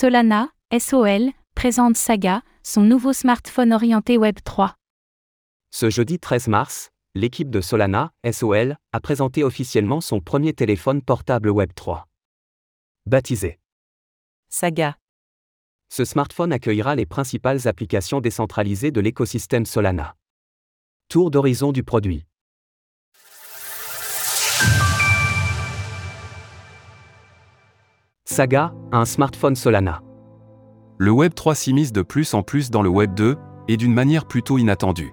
Solana, SOL, présente Saga, son nouveau smartphone orienté Web 3. Ce jeudi 13 mars, l'équipe de Solana, SOL, a présenté officiellement son premier téléphone portable Web 3. Baptisé Saga. Ce smartphone accueillera les principales applications décentralisées de l'écosystème Solana. Tour d'horizon du produit. Saga, un smartphone Solana. Le Web 3 s'immisce de plus en plus dans le Web 2, et d'une manière plutôt inattendue.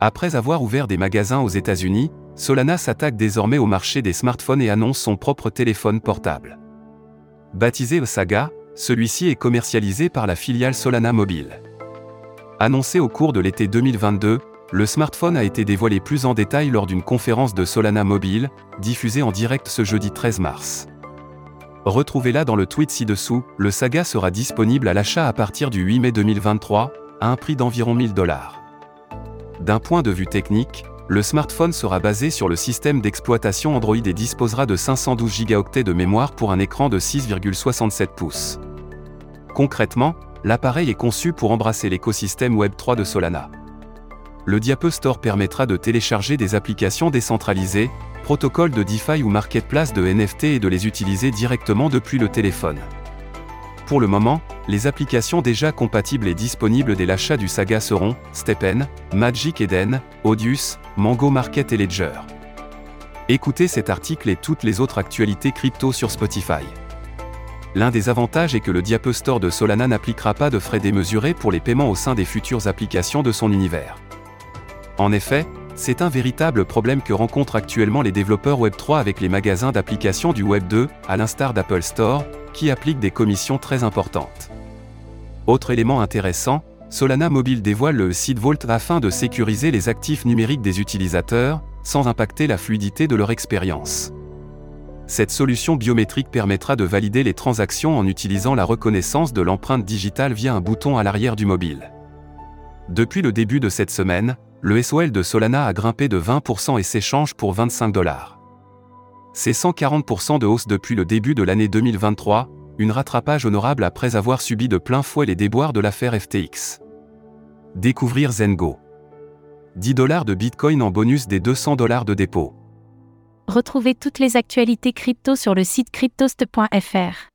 Après avoir ouvert des magasins aux États-Unis, Solana s'attaque désormais au marché des smartphones et annonce son propre téléphone portable. Baptisé Saga, celui-ci est commercialisé par la filiale Solana Mobile. Annoncé au cours de l'été 2022, le smartphone a été dévoilé plus en détail lors d'une conférence de Solana Mobile, diffusée en direct ce jeudi 13 mars. Retrouvez-la dans le tweet ci-dessous, le Saga sera disponible à l'achat à partir du 8 mai 2023, à un prix d'environ 1000 dollars. D'un point de vue technique, le smartphone sera basé sur le système d'exploitation Android et disposera de 512 Go de mémoire pour un écran de 6,67 pouces. Concrètement, l'appareil est conçu pour embrasser l'écosystème Web3 de Solana. Le Diape Store permettra de télécharger des applications décentralisées, protocoles de DeFi ou marketplace de NFT et de les utiliser directement depuis le téléphone. Pour le moment, les applications déjà compatibles et disponibles dès l'achat du Saga seront Stepen, Magic Eden, Odius, Mango Market et Ledger. Écoutez cet article et toutes les autres actualités crypto sur Spotify. L'un des avantages est que le Diape Store de Solana n'appliquera pas de frais démesurés pour les paiements au sein des futures applications de son univers. En effet, c'est un véritable problème que rencontrent actuellement les développeurs Web3 avec les magasins d'applications du Web2, à l'instar d'Apple Store, qui appliquent des commissions très importantes. Autre élément intéressant, Solana Mobile dévoile le site Vault afin de sécuriser les actifs numériques des utilisateurs, sans impacter la fluidité de leur expérience. Cette solution biométrique permettra de valider les transactions en utilisant la reconnaissance de l'empreinte digitale via un bouton à l'arrière du mobile. Depuis le début de cette semaine, le SOL de Solana a grimpé de 20% et s'échange pour 25 dollars. C'est 140% de hausse depuis le début de l'année 2023, une rattrapage honorable après avoir subi de plein fouet les déboires de l'affaire FTX. Découvrir Zengo. 10 dollars de Bitcoin en bonus des 200 dollars de dépôt. Retrouvez toutes les actualités crypto sur le site cryptost.fr.